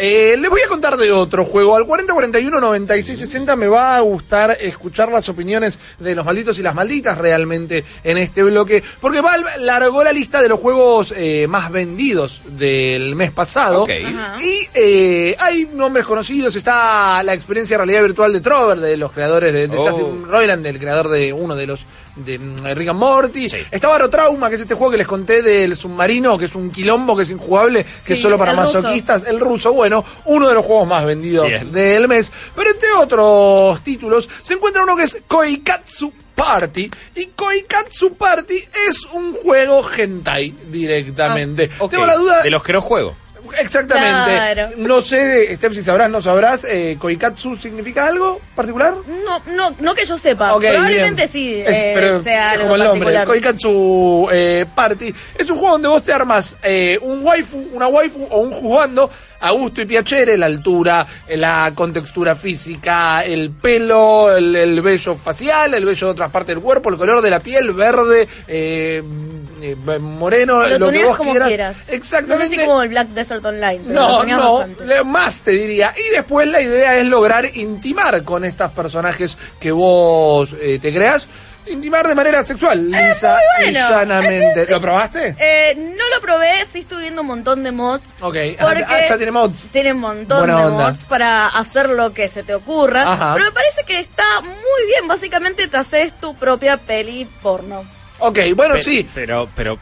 Eh, les voy a contar de otro juego. Al 4041 9660 me va a gustar escuchar las opiniones de los malditos y las malditas realmente en este bloque. Porque Valve largó la lista de los juegos eh, más vendidos del mes pasado. Y eh, hay nombres conocidos. Está la experiencia de realidad virtual de Trover, de los creadores de, de Oh. Justin Roiland, del creador de uno de los de mm, Rick and Morty. Sí. Está Barotrauma, que es este juego que les conté del submarino, que es un quilombo, que es injugable, que es solo para el ruso. masoquistas. El ruso, bueno, uno de los juegos más vendidos Bien. del mes. Pero entre otros títulos, se encuentra uno que es Koikatsu Party. Y Koikatsu Party es un juego hentai directamente. Ok, Tengo la duda. De los que no juego. Exactamente. Claro. No sé, Steph, si sabrás, no sabrás. Eh, Koikatsu significa algo particular? No, no, no que yo sepa. Probablemente bien. sí Es- eh, pero sea algo como el nombre. Koikatsu eh, Party. Es un juego donde vos te armas eh, un waifu, una waifu o un jugando a gusto y piacere, la altura, la contextura física, el pelo, el, el vello facial, el vello de otras partes del cuerpo, el color de la piel, verde, eh, eh, moreno, Lo, lo, que vos como quieras. quieras. Exactamente. No sé si como el Black Desert Online. pero No, no, bastante. más te diría. Y después la idea es lograr intimar con estos personajes que vos eh, te creas. Intimar de manera sexual, lisa muy y llanamente. ¿Lo probaste? Eh, no lo probé, sí estuve viendo un montón de mods. Ok, Porque ah, ya tiene mods. Tiene un montón Buena de onda. mods para hacer lo que se te ocurra. Ajá. Pero me parece que está muy bien. Básicamente te haces tu propia peli porno. Ok, bueno, Pe- sí, Pero, pero.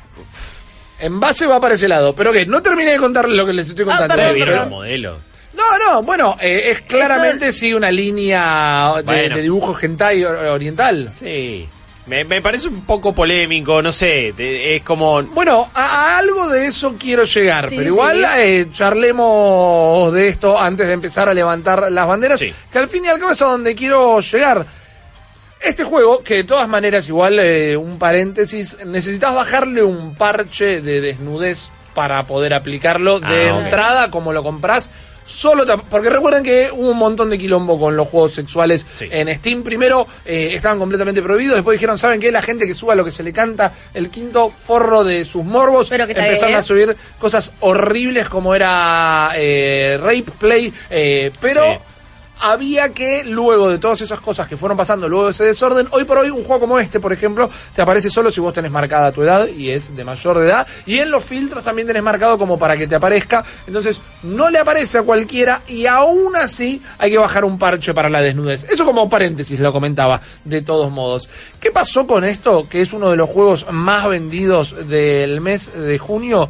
en base va para ese lado. Pero que no terminé de contarles lo que les estoy Ah, contando. perdón, ¿Ustedes vieron perdón. los modelos? No, no, bueno, eh, es claramente sí una línea de, Bueno. de dibujo hentai or- oriental. Sí. Me, me parece un poco polémico, no sé. te- es como. Bueno, a, a algo de eso quiero llegar, Sí, pero igual sí. eh, charlemos de esto antes de empezar a levantar las banderas, Sí. que al fin y al cabo es a donde quiero llegar. Este juego, que de todas maneras igual, eh, un paréntesis, necesitas bajarle un parche de desnudez para poder aplicarlo de Ah, entrada, como lo compras. Solo porque recuerden que hubo un montón de quilombo con los juegos sexuales Sí. en Steam. Primero eh, estaban completamente prohibidos, después dijeron, ¿saben qué? La gente que suba lo que se le canta, el quinto forro de sus morbos, Pero que empezaron bien, a subir cosas horribles como era eh, rape play, eh, pero Sí. Había que, luego de todas esas cosas que fueron pasando, luego de ese desorden, hoy por hoy un juego como este, por ejemplo, te aparece solo si vos tenés marcada tu edad y es de mayor de edad, y en los filtros también tenés marcado como para que te aparezca, entonces no le aparece a cualquiera y aún así hay que bajar un parche para la desnudez. Eso como paréntesis lo comentaba, de todos modos. ¿Qué pasó con esto, que es uno de los juegos más vendidos del mes de junio?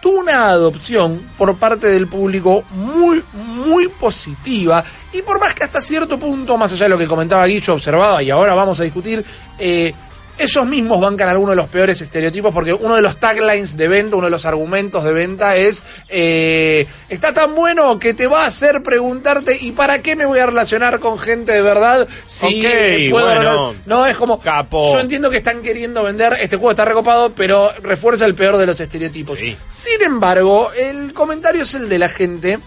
tuvo una adopción por parte del público muy, muy positiva. Y por más que hasta cierto punto, más allá de lo que comentaba Guillo, observaba, y ahora vamos a discutir, eh, ellos mismos bancan algunos de los peores estereotipos, porque uno de los taglines de venta, uno de los argumentos de venta es, eh, está tan bueno que te va a hacer preguntarte, ¿y para qué me voy a relacionar con gente de verdad? Si puedo bueno. No, es como, Capo. yo entiendo que están queriendo vender, este juego está recopado, pero refuerza el peor de los estereotipos. Sí. Sin embargo, el comentario es el de la gente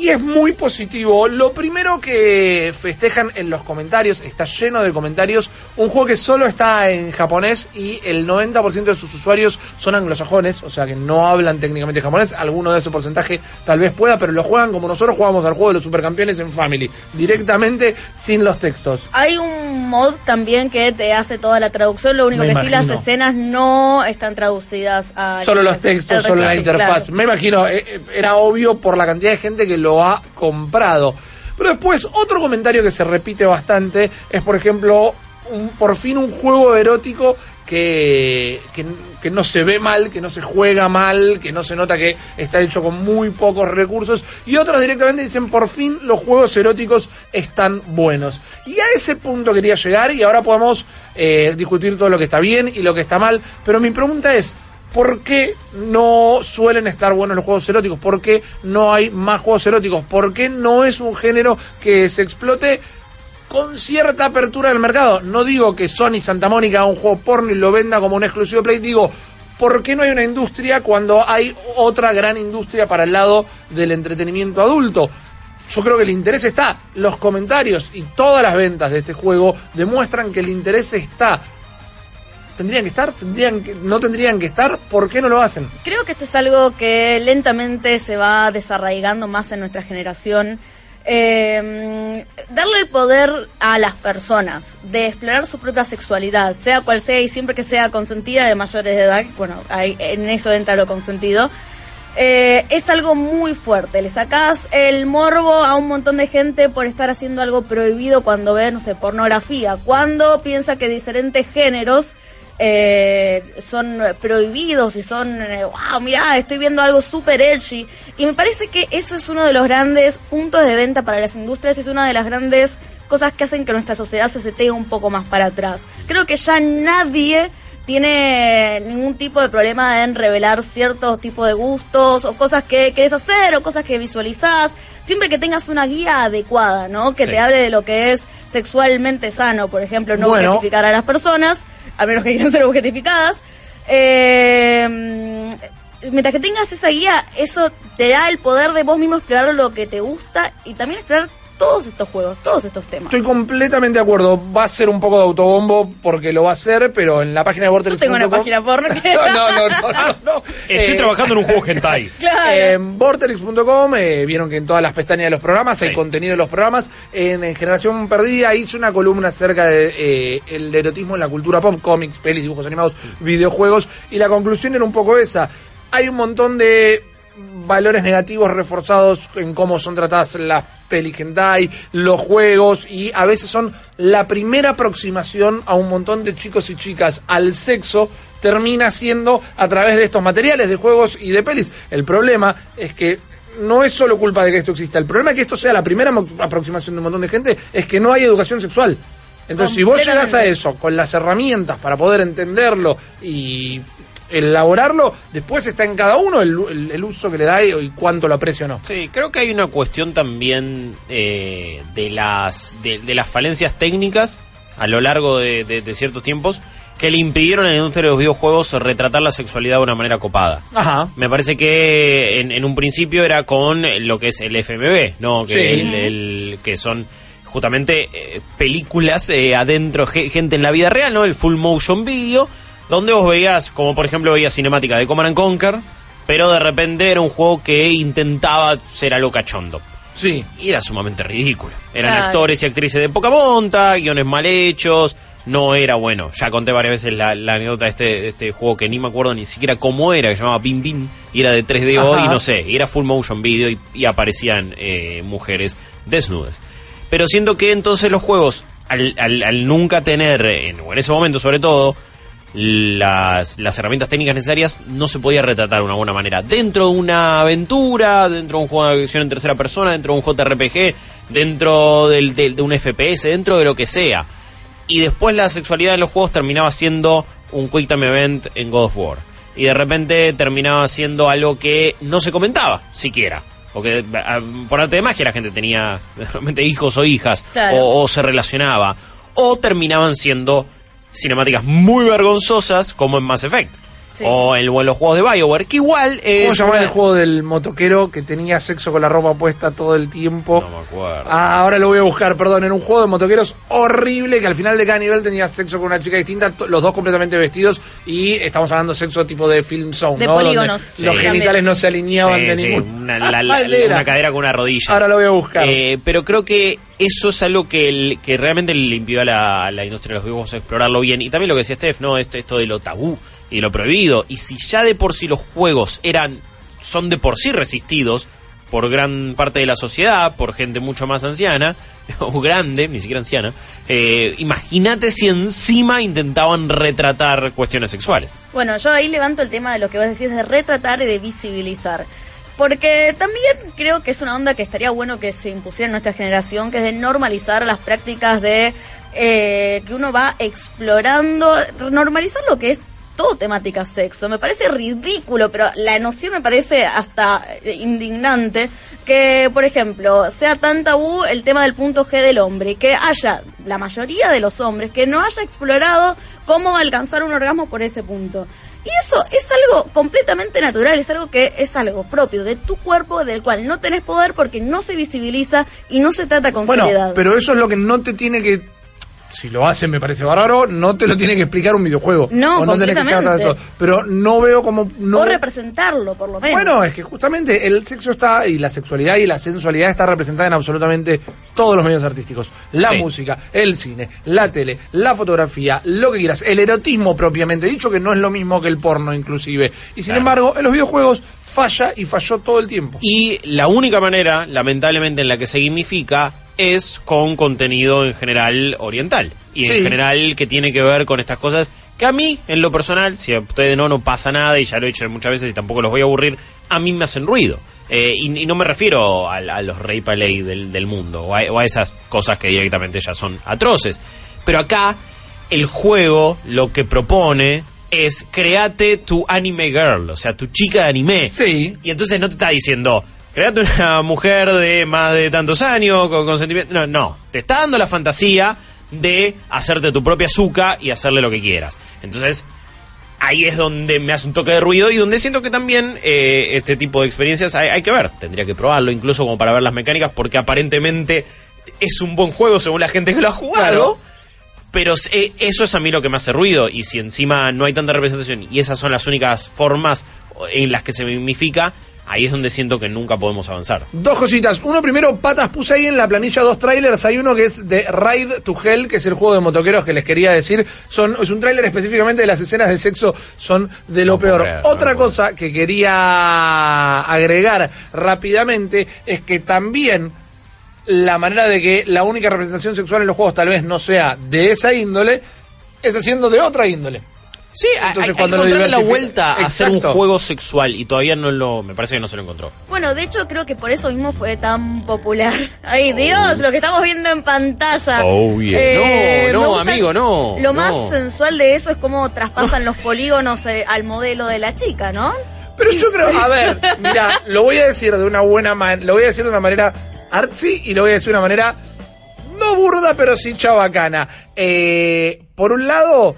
y es muy positivo. Lo primero que festejan en los comentarios, está lleno de comentarios, un juego que solo está en japonés y el 90% de sus usuarios son anglosajones, o sea que no hablan técnicamente japonés, alguno de ese porcentaje tal vez pueda, pero lo juegan como nosotros jugamos al juego de los supercampeones en Family, directamente sin los textos. Hay un mod también que te hace toda la traducción, lo único Me que sí las escenas no están traducidas a Solo los textos, solo la interfaz. Claro. Me imagino, eh, eh, era obvio por la cantidad de gente que lo ha comprado. Pero después, otro comentario que se repite bastante es, por ejemplo, un- por fin un juego erótico que, que, que no se ve mal, que no se juega mal, que no se nota que está hecho con muy pocos recursos. Y otros directamente dicen, por fin los juegos eróticos están buenos. Y a ese punto quería llegar y ahora podemos eh, discutir todo lo que está bien y lo que está mal. Pero mi pregunta es, ¿Por qué no suelen estar buenos los juegos eróticos? ¿Por qué no hay más juegos eróticos? ¿Por qué no es un género que se explote con cierta apertura del mercado? No digo que Sony Santa Mónica un juego porno y lo venda como un exclusivo Play, digo, ¿por qué no hay una industria cuando hay otra gran industria para el lado del entretenimiento adulto? Yo creo que el interés está. Los comentarios y todas las ventas de este juego demuestran que el interés está. ¿Tendrían que estar? ¿Tendrían que, ¿No tendrían que estar? ¿Por qué no lo hacen? Creo que esto es algo que lentamente se va desarraigando más en nuestra generación. Eh, darle el poder a las personas de explorar su propia sexualidad, sea cual sea y siempre que sea consentida de mayores de edad, bueno, ahí, en eso entra lo consentido, eh, es algo muy fuerte. Le sacás el morbo a un montón de gente por estar haciendo algo prohibido cuando ve, no sé, pornografía, cuando piensa que diferentes géneros eh, son prohibidos y son, eh, wow, mirá, estoy viendo algo súper edgy. Y me parece que eso es uno de los grandes puntos de venta para las industrias, es una de las grandes cosas que hacen que nuestra sociedad se setee un poco más para atrás. Creo que ya nadie tiene ningún tipo de problema en revelar ciertos tipos de gustos o cosas que querés hacer o cosas que visualizás, siempre que tengas una guía adecuada, ¿no? Que Sí. te hable de lo que es sexualmente sano, por ejemplo, no Bueno. a las personas, a menos que quieran ser objetificadas. Eh, mientras que tengas esa guía, eso te da el poder de vos mismo explorar lo que te gusta y también explorar todos estos juegos, todos estos temas. Estoy completamente de acuerdo. Va a ser un poco de autobombo porque lo va a hacer, pero en la página de Yo Vortex. tengo una página porno que... No, no, no, no. Estoy Eh, trabajando en un juego hentai. Claro. En Vortex.com eh, vieron que en todas las pestañas de los programas hay Sí. contenido de los programas. En, en Generación Perdida hice una columna acerca del de, eh, el erotismo en la cultura pop, cómics, pelis, dibujos animados, videojuegos. Y la conclusión era un poco esa. Hay un montón de valores negativos reforzados en cómo son tratadas las pelis hentai, los juegos y a veces son la primera aproximación a un montón de chicos y chicas al sexo termina siendo a través de estos materiales de juegos y de pelis. El problema es que no es solo culpa de que esto exista, el problema es que esto sea la primera aproximación de un montón de gente es que no hay educación sexual. Entonces, si vos llegás a eso con las herramientas para poder entenderlo y elaborarlo, después está en cada uno el, el- el uso que le da y, y cuánto lo aprecia o no. Sí, creo que hay una cuestión también eh, de las de, de las falencias técnicas a lo largo de, de- de ciertos tiempos que le impidieron a la industria de los videojuegos retratar la sexualidad de una manera copada. Ajá. Me parece que en, en un principio era con lo que es el FMV, ¿no? Que, Sí. el- el- que son justamente eh, películas eh, adentro, ge- gente en la vida real, ¿no? El full motion video, donde vos veías, como por ejemplo veías cinemática de Command and Conquer, pero de repente era un juego que intentaba ser algo cachondo. Sí. Y era sumamente ridículo. Eran Claro. actores y actrices de poca monta, guiones mal hechos. No era bueno. Ya conté varias veces la, la anécdota de este, de este juego que ni me acuerdo ni siquiera cómo era, que se llamaba Bim Bim. Y era de 3DO Ajá. y no sé, y era full motion video y, y aparecían eh, mujeres desnudas. Pero siento que entonces los juegos, al, al- al nunca tener, en, o en ese momento sobre todo, las, las herramientas técnicas necesarias, no se podía retratar de una buena manera. Dentro de una aventura, dentro de un juego de acción en tercera persona, dentro de un JRPG, dentro del, de un FPS, dentro de lo que sea. Y después la sexualidad en los juegos terminaba siendo un Quick Time Event en God of War. Y de repente terminaba siendo algo que no se comentaba, siquiera. Porque por arte de magia la gente tenía realmente hijos o hijas, Claro. o, o se relacionaba. O terminaban siendo cinemáticas muy vergonzosas, como en Mass Effect. Sí. O en, o los juegos de Bioware, que igual es. ¿Cómo llamaba una- el juego del motoquero que tenía sexo con la ropa puesta todo el tiempo? No me acuerdo. Ah, ahora lo voy a buscar, perdón, en un juego de motoqueros horrible que al final de cada nivel tenía sexo con una chica distinta, los dos completamente vestidos y estamos hablando de sexo tipo de film zone, De ¿no? Donde polígonos. Los genitales no se alineaban Sí, de sí, ningún. una, la- la- Mal era. una cadera con una rodilla. Ahora lo voy a buscar. Eh, pero creo que eso es algo que, el- que realmente le impidió a la, a la industria de los videojuegos explorarlo bien. Y también lo que decía Steph, ¿no? Esto, esto de lo tabú y lo prohibido. Y si ya de por sí los juegos eran, son de por sí resistidos por gran parte de la sociedad, por gente mucho más anciana, o grande, ni siquiera anciana, eh, imagínate si encima intentaban retratar cuestiones sexuales. Bueno, yo ahí levanto el tema de lo que vos decís de retratar y de visibilizar. Porque también creo que es una onda que estaría bueno que se impusiera en nuestra generación, que es de normalizar las prácticas de eh, que uno va explorando, normalizar lo que es todo temática sexo. Me parece ridículo, pero la noción me parece hasta eh, indignante que, por ejemplo, sea tan tabú el tema del punto G del hombre, que haya la mayoría de los hombres que no haya explorado cómo alcanzar un orgasmo por ese punto. Y eso es algo completamente natural, es algo que es algo propio de tu cuerpo, del cual no tenés poder porque no se visibiliza y no se trata con Bueno, seriedad. pero eso es lo que no te tiene que si lo hacen me parece bárbaro, no te lo tiene que explicar un videojuego. No, o no tenés que explicar. Pero no veo como... No, O representarlo, por lo menos. bueno, es que justamente el sexo está, y la sexualidad y la sensualidad está representada en absolutamente todos los medios artísticos. La Sí. música, el cine, la tele, la fotografía, lo que quieras. El erotismo propiamente dicho, que no es lo mismo que el porno inclusive. Y sin Claro. embargo, en los videojuegos falla y falló todo el tiempo. Y la única manera, lamentablemente, en la que se gamifica es con contenido en general oriental. Y Sí. en general que tiene que ver con estas cosas que a mí, en lo personal, si a ustedes no, no pasa nada y ya lo he hecho muchas veces y tampoco los voy a aburrir, a mí me hacen ruido. Eh, y, y no me refiero a, a los rey palais del, del mundo o a, o a esas cosas que directamente ya son atroces. Pero acá el juego lo que propone es create tu anime girl, o sea, tu chica de anime. Sí. Y entonces no te está diciendo, create una mujer de más de tantos años, con consentimiento. No, no. Te está dando la fantasía de hacerte tu propia azúcar y hacerle lo que quieras. Entonces, ahí es donde me hace un toque de ruido y donde siento que también eh, este tipo de experiencias hay, hay que ver. Tendría que probarlo, incluso como para ver las mecánicas, porque aparentemente es un buen juego según la gente que lo ha jugado. Claro. Pero eh, eso es a mí lo que me hace ruido. Y si encima no hay tanta representación y esas son las únicas formas en las que se mimifica, ahí es donde siento que nunca podemos avanzar. Dos cositas. Uno primero, patas, puse ahí en la planilla dos trailers. Hay uno que es de Ride to Hell, que es el juego de motoqueros que les quería decir. Son, es un tráiler específicamente de las escenas de sexo, son de lo No peor. Otra cosa que quería agregar rápidamente es que también la manera de que la única representación sexual en los juegos tal vez no sea de esa índole, es haciendo de otra índole. Sí, Entonces, hay, cuando hay que encontrarle la vuelta a hacer un juego sexual y todavía no lo, me parece que no se lo encontró. Bueno, de hecho creo que por eso mismo fue tan popular. Ay, Dios, lo que estamos viendo en pantalla. Oh, yeah. Eh, No, no, amigo, no, Lo no. más sensual de eso es cómo traspasan los polígonos eh, al modelo de la chica, ¿no? Pero yo creo, a ver, mira, lo voy a decir de una buena manera, lo voy a decir de una manera artsy y lo voy a decir de una manera no burda, pero sí chabacana. Eh, por un lado,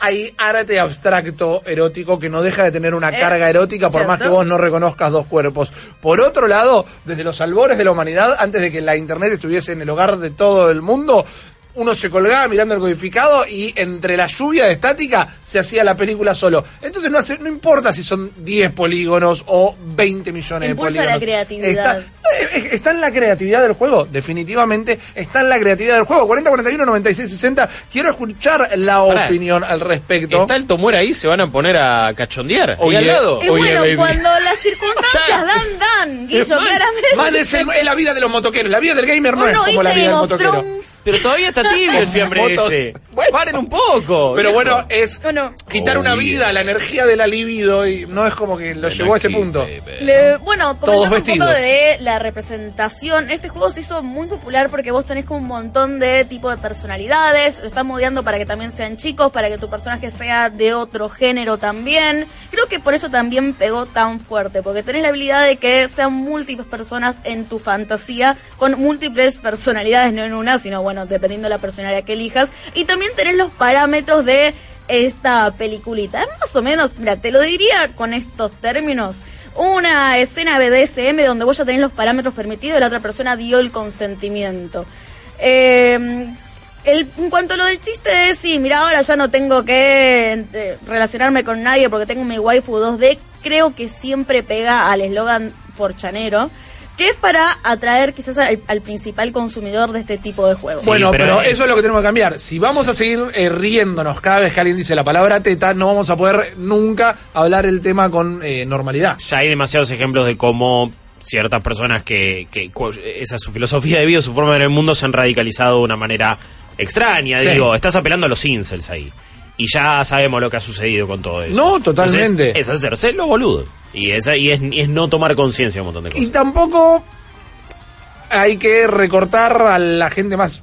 hay arte abstracto erótico que no deja de tener una Eh, carga erótica por más que vos no reconozcas dos cuerpos. Por otro lado, desde los albores de la humanidad, antes de que la internet estuviese en el hogar de todo el mundo, uno se colgaba mirando el codificado y entre la lluvia de estática se hacía la película solo. Entonces no, hace, no importa si son 10 polígonos o 20 millones Impulsa de polígonos. la creatividad. Está, eh, está en la creatividad del juego, definitivamente está en la creatividad del juego. 40, 41, 96, 60. Quiero escuchar la Pará. opinión al respecto. ¿Está el Tomuera ahí? ¿Se van a poner a cachondear? Oye, al lado. Y Oye, bueno, baby. cuando las circunstancias dan, dan, Guillo, Man, claramente. Man, es, el- es la vida de los motoqueros. La vida del gamer no es como la vida del motoquero. Pero todavía está tibio el fiambre Motos. ese. Bueno. Paren un poco. Pero viejo. bueno, es quitar Oh, una yeah. vida, la energía de la libido, y no es como que lo llevó a ese punto. Le- bueno, comentando un vestidos. poco de la representación, este juego se hizo muy popular porque vos tenés como un montón de tipo de personalidades, lo están modeando para que también sean chicos, para que tu personaje sea de otro género también. Creo que por eso también pegó tan fuerte, porque tenés la habilidad de que sean múltiples personas en tu fantasía, con múltiples personalidades, no en una, sino bueno, dependiendo de la personalidad que elijas. Y también tenés los parámetros de esta peliculita. Más o menos, mira, te lo diría con estos términos. Una escena BDSM donde vos ya tenés los parámetros permitidos y la otra persona dio el consentimiento. Eh, el- en cuanto a lo del chiste es, sí, mira, ahora ya no tengo que eh, relacionarme con nadie porque tengo mi waifu 2D, creo que siempre pega al eslogan forchanero, que es para atraer quizás al, al principal consumidor de este tipo de juegos. Sí, bueno, pero pero, es- eso es lo que tenemos que cambiar. Si vamos a seguir eh, riéndonos cada vez que alguien dice la palabra teta, no vamos a poder nunca hablar el tema con eh, normalidad. ya hay demasiados ejemplos de cómo ciertas personas que, que esa es su filosofía de vida, su forma de ver el mundo se han radicalizado de una manera extraña. Sí. Digo, estás apelando a los incels ahí. Y ya sabemos lo que ha sucedido con todo eso. No, totalmente. Entonces, es hacerse lo boludo. Y, esa, y, es, y es no tomar conciencia de un montón de Y cosas. tampoco hay que recortar a la gente más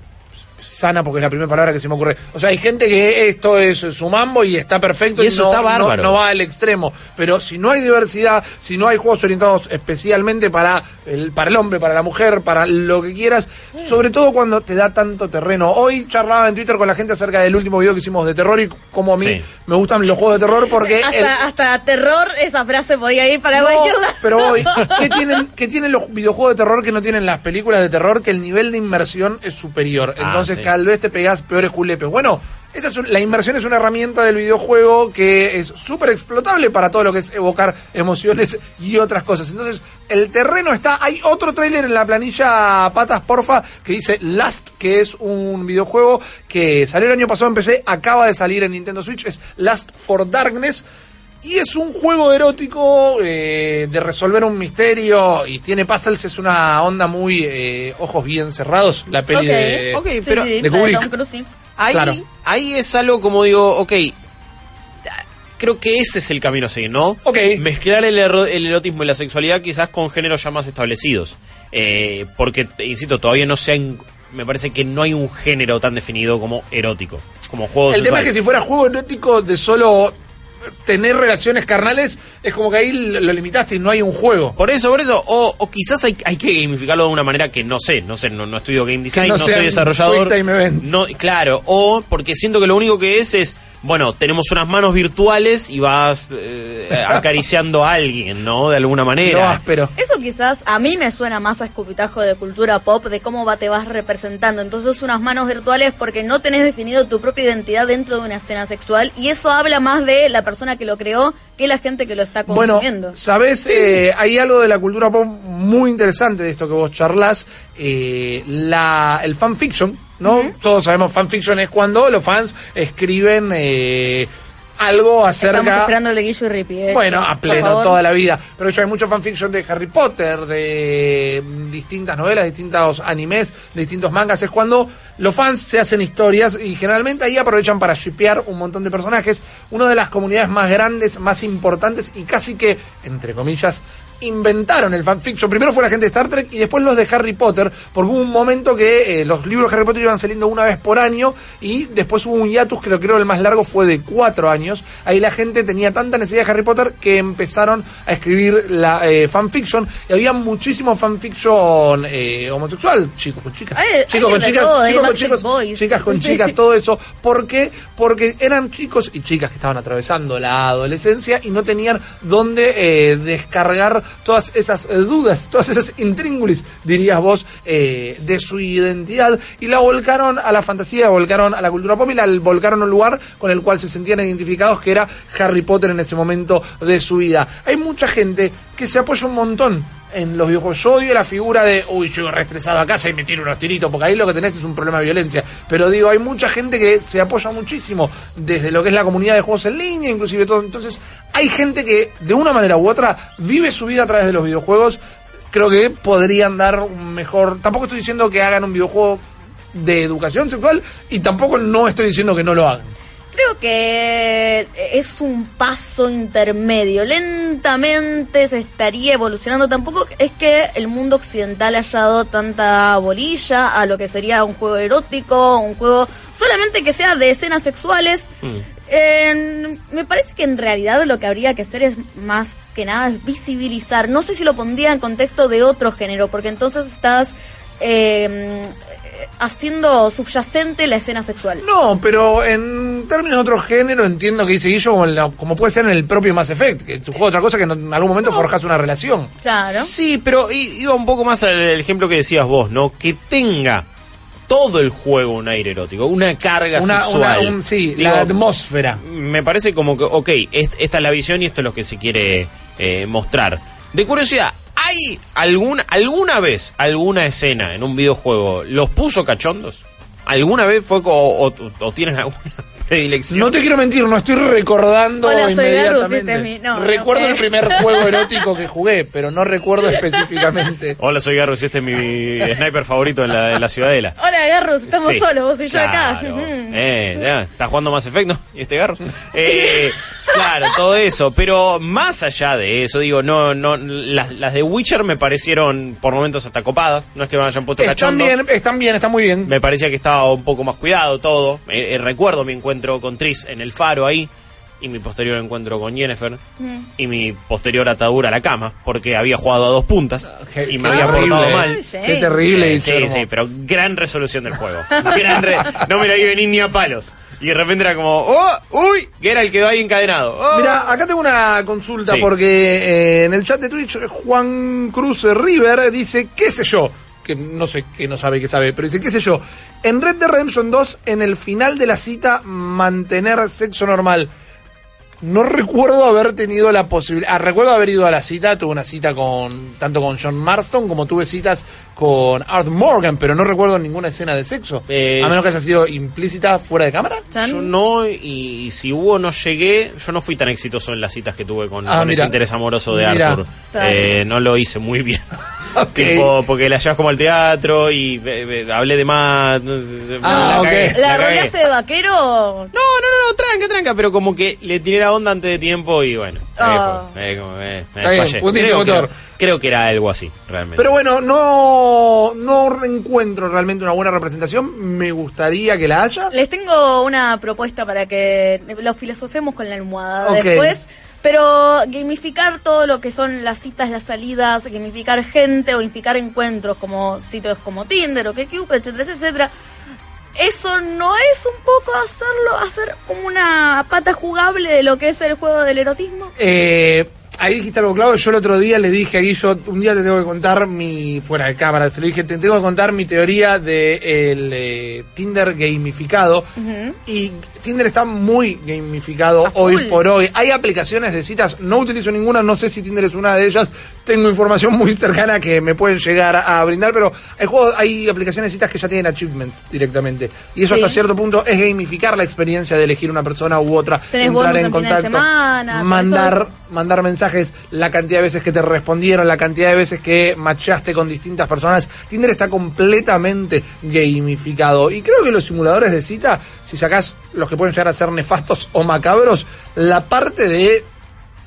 sana, porque es la primera palabra que se me ocurre. O sea, hay gente que esto es su mambo y está perfecto Y y, eso no, está bárbaro. no- no va al extremo. Pero si no hay diversidad, si no hay juegos orientados especialmente para el, para el hombre, para la mujer, para lo que quieras, sobre todo cuando te da tanto terreno. Hoy charlaba en Twitter con la gente acerca del último video que hicimos de terror y cómo a mí Sí. me gustan los juegos de terror porque... hasta, el- hasta terror esa frase podía ir para no, pero hoy, ¿qué tienen, ¿qué tienen los videojuegos de terror que no tienen las películas de terror? Que el nivel de inmersión es superior. Ah, Entonces sí. Tal vez te pegás peores julepes. Bueno, esa es la inversión es una herramienta del videojuego que es súper explotable para todo lo que es evocar emociones y otras cosas. Entonces, el terreno está. Hay otro tráiler en la planilla Patas Porfa que dice Last, que es un videojuego que salió el año pasado en PC, acaba de salir en Nintendo Switch. Es Last for Darkness. Y es un juego erótico eh, de resolver un misterio y tiene puzzles, es una onda muy eh, ojos bien cerrados, la peli de... ok, Sí, pero sí, de Kubrick. Cruise, sí. Ahí, Claro. ahí es algo como digo, ok, creo que ese es el camino a seguir, ¿no? Ok. Mezclar el, ero- el erotismo y la sexualidad quizás con géneros ya más establecidos. Eh, porque, insisto, todavía no se ha me parece que no hay un género tan definido como erótico, como juego El tema es que si fuera juego erótico de solo tener relaciones carnales, es como que ahí lo limitaste y no hay un juego. Por eso, por eso. O, o quizás hay, hay que gamificarlo de una manera que no sé, no sé, no, no estudio game design, no no, soy desarrollador. No, claro, o porque siento que lo único que es es, bueno, tenemos unas manos virtuales y vas eh, acariciando a alguien, ¿no? De alguna manera. áspero. Eso quizás a mí me suena más a escupitajo de cultura pop, de cómo va, te vas representando. Entonces unas manos virtuales porque no tenés definido tu propia identidad dentro de una escena sexual y eso habla más de la persona que lo creó que la gente que lo está Bueno, consumiendo. ¿sabes? Eh, hay algo de la cultura pop muy interesante de esto que vos charlas. Eh, la, el fanfiction, ¿no? Todos sabemos fanfiction es cuando los fans escriben eh, algo Estamos acerca... esperando el de Guillo y Rippy. eh. Bueno, a pleno toda la vida. Pero ya hay mucho fanfiction de Harry Potter, de mm, distintas novelas, distintos animes, distintos mangas. Es cuando los fans se hacen historias y generalmente ahí aprovechan para shipear un montón de personajes. Una de las comunidades más grandes, más importantes y casi que, entre comillas, inventaron el fanfiction. Primero fue la gente de Star Trek y después los de Harry Potter, porque hubo un momento que eh, los libros de Harry Potter iban saliendo una vez por año y después hubo un hiatus que lo creo el más largo fue de cuatro años. Ahí la gente tenía tanta necesidad de Harry Potter que empezaron a escribir la eh, fanfiction y había muchísimo fanfiction eh, homosexual, chicos con chicas, Hay- chicos hay con chicas, todo, chicos con chicos, Boys. chicas con chicas, todo eso. ¿Por qué? Porque eran chicos y chicas que estaban atravesando la adolescencia y no tenían dónde eh, descargar todas esas eh, dudas, todas esas intríngulis, dirías vos, eh, de su identidad y la volcaron a la fantasía, la volcaron a la cultura pop y la volcaron a un lugar con el cual se sentían identificados, que era Harry Potter en ese momento de su vida. Hay mucha gente que se apoya un montón en los videojuegos. Yo odio la figura de, uy, llego reestresado a casa y me tiro unos tiritos, porque ahí lo que tenés es un problema de violencia. Pero digo, hay mucha gente que se apoya muchísimo desde lo que es la comunidad de juegos en línea, inclusive todo. Entonces, hay gente que de una manera u otra vive su vida a través de los videojuegos. Creo que podrían dar un mejor. Tampoco estoy diciendo que hagan un videojuego de educación sexual y tampoco no estoy diciendo que no lo hagan. Creo que es un paso intermedio. Lentamente se estaría evolucionando. Tampoco es que el mundo occidental haya dado tanta bolilla a lo que sería un juego erótico, un juego solamente que sea de escenas sexuales. En- me parece que en realidad lo que habría que hacer es más que nada es visibilizar. No sé si lo pondría en contexto de otro género, porque entonces estás eh, haciendo subyacente la escena sexual. No, pero en términos de otro género entiendo que dice Guillo como, en la- como puede ser en el propio Mass Effect, que es un juego otra cosa que no- en algún momento forjas una relación. Claro. Sí, pero iba un poco más al ejemplo que decías vos, ¿no? Que tenga todo el juego un aire erótico, una carga Una, sexual. una- un- sí, Digo, la atmósfera. me parece como que, ok, est- esta es la visión y esto es lo que se quiere eh, mostrar. De curiosidad, ¿hay alguna, alguna vez, alguna escena en un videojuego los puso cachondos? ¿Alguna vez fue o, o, o tienes alguna predilección? No te quiero mentir, no estoy recordando Hola, soy inmediatamente. No, recuerdo no, el eh. primer juego erótico que jugué, pero no recuerdo específicamente. Hola, soy Garrus y este es mi sniper favorito en la, en la ciudadela. Hola, Garros, estamos Sí. solos, vos y yo acá. Claro. Ujú. Eh, ya, ¿Estás jugando más efecto? ¿no? ¿Y este garro? Eh, claro, todo eso. Pero más allá de eso, digo, no, no, las, las de Witcher me parecieron por momentos hasta copadas. No es que me hayan puesto Están cachondo. bien, están bien, están muy bien. Me parecía que estaba un poco más cuidado todo. Eh, eh, recuerdo mi encuentro con Tris en el faro ahí. Y mi posterior encuentro con Jennifer. Mm. Y mi posterior atadura a la cama. Porque había jugado a dos puntas. Qué- y me había portado terrible, mal. Qué terrible, Eh, sí, sí, pero gran resolución del juego. Gran re- no me la venir ni a palos. Y de repente era como, ¡oh! ¡Uy! Que era el que quedó ahí encadenado. ¡Oh! Mira, acá tengo una consulta Sí. porque eh, en el chat de Twitch Juan Cruz River dice, qué sé yo, que no sé qué no sabe qué sabe, pero dice, qué sé yo, en Red Dead Redemption 2, en el final de la cita, mantener sexo normal. No recuerdo haber tenido la posibilidad. Ah, recuerdo haber ido a la cita. Tuve una cita con tanto con John Marston como tuve citas con Art Morgan, pero no recuerdo ninguna escena de sexo. Eh, a menos que haya sido implícita fuera de cámara. Yo no, y, si hubo, no llegué. Yo no fui tan exitoso en las citas que tuve con, Ah, con ese interés amoroso de Mira. Arthur. Eh, no lo hice muy bien. Tipo, porque la llevas como al teatro y eh, eh, hablé de más. Ah, la ok. cagué, ¿La la rodeaste de vaquero? No, no, no, no, tranca, tranca, pero como que le tiré la onda antes de tiempo y bueno. fue. Como, bien, puntito creo, motor. creo- creo que era algo así, realmente. Pero bueno, no, no encuentro realmente una buena representación. Me gustaría que la haya. Les tengo una propuesta para que lo filosofemos con la almohada después. Pero gamificar todo lo que son las citas, las salidas, gamificar gente o gamificar encuentros como sitios como Tinder o Cupid, etcétera, etcétera. Eso no es un poco hacerlo, hacer como una pata jugable de lo que es el juego del erotismo. Eh, ahí dijiste algo claro. Yo el otro día le dije a Guillo, un día te tengo que contar mi, fuera de cámara, se lo dije, te tengo que contar mi teoría de el eh, Tinder gamificado. Y Tinder está muy gamificado hoy por hoy. Hay aplicaciones de citas, no utilizo ninguna, no sé si Tinder es una de ellas. Tengo información muy cercana que me pueden llegar a, a brindar, pero hay juegos, hay aplicaciones de citas que ya tienen achievements directamente. Y eso Sí. hasta cierto punto es gamificar la experiencia de elegir una persona u otra. Tenés entrar en contacto, semana, mandar mandar mensajes, la cantidad de veces que te respondieron, la cantidad de veces que machaste con distintas personas. Tinder está completamente gamificado. Y creo que los simuladores de cita, si sacás los que pueden llegar a ser nefastos o macabros, la parte de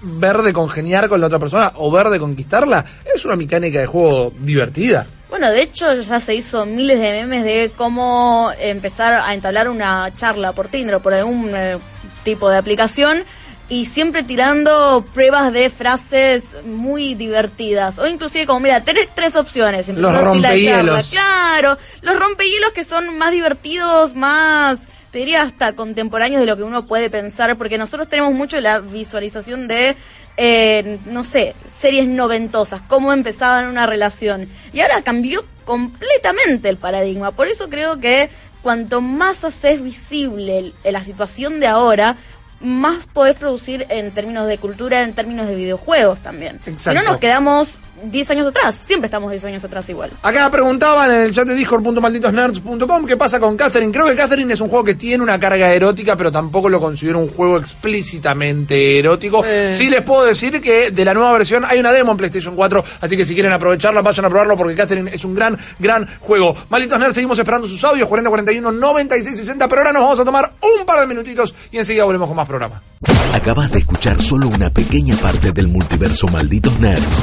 ver de congeniar con la otra persona o ver de conquistarla es una mecánica de juego divertida. Bueno, de hecho ya se hizo miles de memes de cómo empezar a entablar una charla por Tinder o por algún eh, tipo de aplicación y siempre tirando pruebas de frases muy divertidas o inclusive como mira tenés tres opciones Los la rompehielos. charla. claro los rompehielos que son más divertidos más te diría hasta contemporáneos de lo que uno puede pensar porque nosotros tenemos mucho la visualización de eh, no sé, series noventosas, cómo empezaban una relación. Y ahora cambió completamente el paradigma. Por eso creo que cuanto más haces visible la situación de ahora, más podés producir en términos de cultura, en términos de videojuegos también. Si no nos quedamos 10 años atrás, siempre estamos 10 años atrás igual. Acá preguntaban en el chat de discord.malditosnerds.com qué pasa con Catherine. Creo que Catherine es un juego que tiene una carga erótica, pero tampoco lo considero un juego explícitamente erótico. Eh. Sí les puedo decir que de la nueva versión hay una demo en PlayStation 4, así que si quieren aprovecharla, vayan a probarlo porque Catherine es un gran, gran juego. Malditos Nerds, seguimos esperando sus audios 40, 41, 96, 60, pero ahora nos vamos a tomar un par de minutitos y enseguida volvemos con más programa. Acabas de escuchar solo una pequeña parte del multiverso Malditos Nerds.